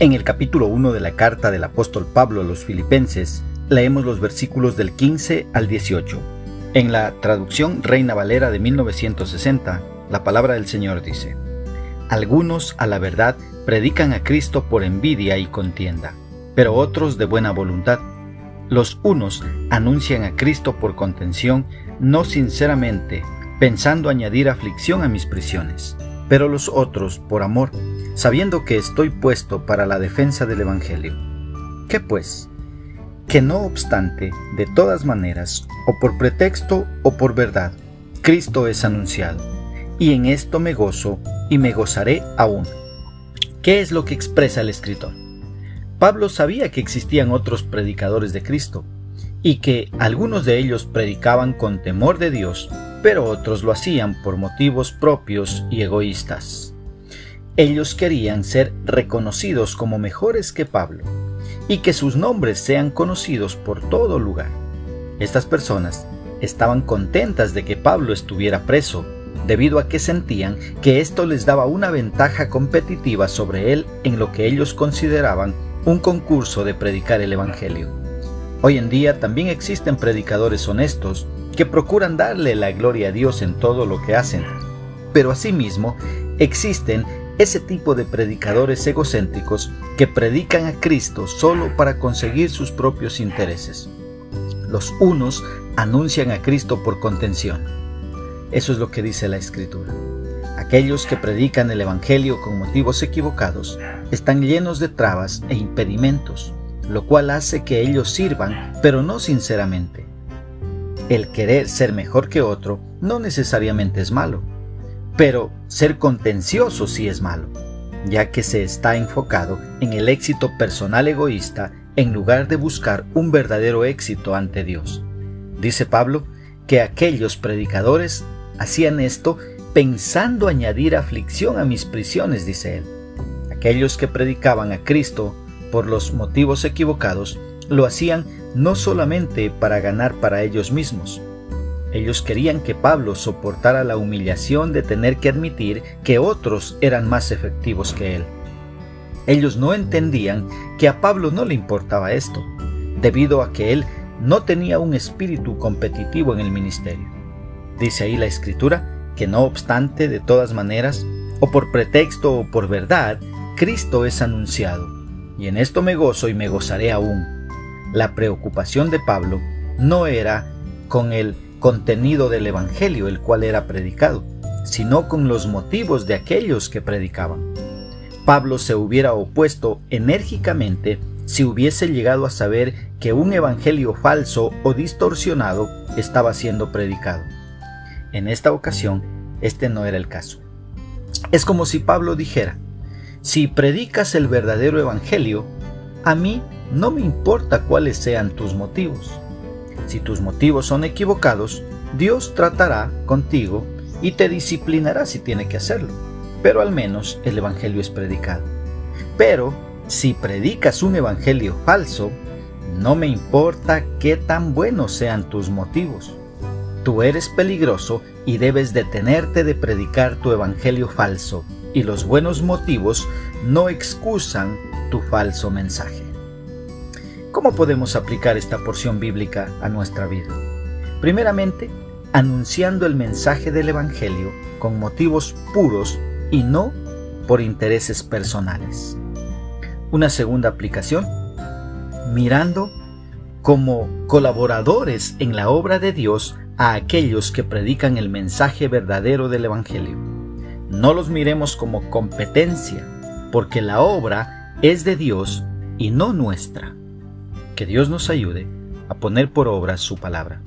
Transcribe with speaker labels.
Speaker 1: En el capítulo 1 de la carta del apóstol Pablo a los filipenses, leemos los versículos del 15 al 18. En la traducción Reina Valera de 1960, la palabra del Señor dice, Algunos a la verdad predican a Cristo por envidia y contienda, pero otros de buena voluntad. Los unos anuncian a Cristo por contención, no sinceramente, pensando añadir aflicción a mis prisiones, pero los otros por amor, sabiendo que estoy puesto para la defensa del Evangelio. ¿Qué pues? Que no obstante, de todas maneras, o por pretexto o por verdad, Cristo es anunciado, y en esto me gozo y me gozaré aún. ¿Qué es lo que expresa el escritor? Pablo sabía que existían otros predicadores de Cristo, y que algunos de ellos predicaban con temor de Dios, pero otros lo hacían por motivos propios y egoístas. Ellos querían ser reconocidos como mejores que Pablo y que sus nombres sean conocidos por todo lugar. Estas personas estaban contentas de que Pablo estuviera preso, debido a que sentían que esto les daba una ventaja competitiva sobre él en lo que ellos consideraban un concurso de predicar el Evangelio. Hoy en día también existen predicadores honestos que procuran darle la gloria a Dios en todo lo que hacen, pero asimismo existen ese tipo de predicadores egocéntricos que predican a Cristo solo para conseguir sus propios intereses. Los unos anuncian a Cristo por contención. Eso es lo que dice la Escritura. Aquellos que predican el Evangelio con motivos equivocados están llenos de trabas e impedimentos, lo cual hace que ellos sirvan, pero no sinceramente. El querer ser mejor que otro no necesariamente es malo pero ser contencioso sí es malo, ya que se está enfocado en el éxito personal egoísta en lugar de buscar un verdadero éxito ante Dios. Dice Pablo que aquellos predicadores hacían esto pensando añadir aflicción a mis prisiones, dice él. Aquellos que predicaban a Cristo por los motivos equivocados lo hacían no solamente para ganar para ellos mismos, ellos querían que Pablo soportara la humillación de tener que admitir que otros eran más efectivos que él. Ellos no entendían que a Pablo no le importaba esto, debido a que él no tenía un espíritu competitivo en el ministerio. Dice ahí la escritura que no obstante, de todas maneras, o por pretexto o por verdad, Cristo es anunciado, y en esto me gozo y me gozaré aún. La preocupación de Pablo no era con el contenido del Evangelio el cual era predicado, sino con los motivos de aquellos que predicaban. Pablo se hubiera opuesto enérgicamente si hubiese llegado a saber que un evangelio falso o distorsionado estaba siendo predicado. En esta ocasión, este no era el caso. Es como si Pablo dijera, si predicas el verdadero evangelio, a mí no me importa cuáles sean tus motivos. Si tus motivos son equivocados, Dios tratará contigo y te disciplinará si tiene que hacerlo. Pero al menos el Evangelio es predicado. Pero si predicas un Evangelio falso, no me importa qué tan buenos sean tus motivos. Tú eres peligroso y debes detenerte de predicar tu Evangelio falso, y los buenos motivos no excusan tu falso mensaje. ¿Cómo podemos aplicar esta porción bíblica a nuestra vida? Primeramente, anunciando el mensaje del Evangelio con motivos puros y no por intereses personales. Una segunda aplicación, mirando como colaboradores en la obra de Dios a aquellos que predican el mensaje verdadero del Evangelio. No los miremos como competencia, porque la obra es de Dios y no nuestra. Que Dios nos ayude a poner por obra su palabra.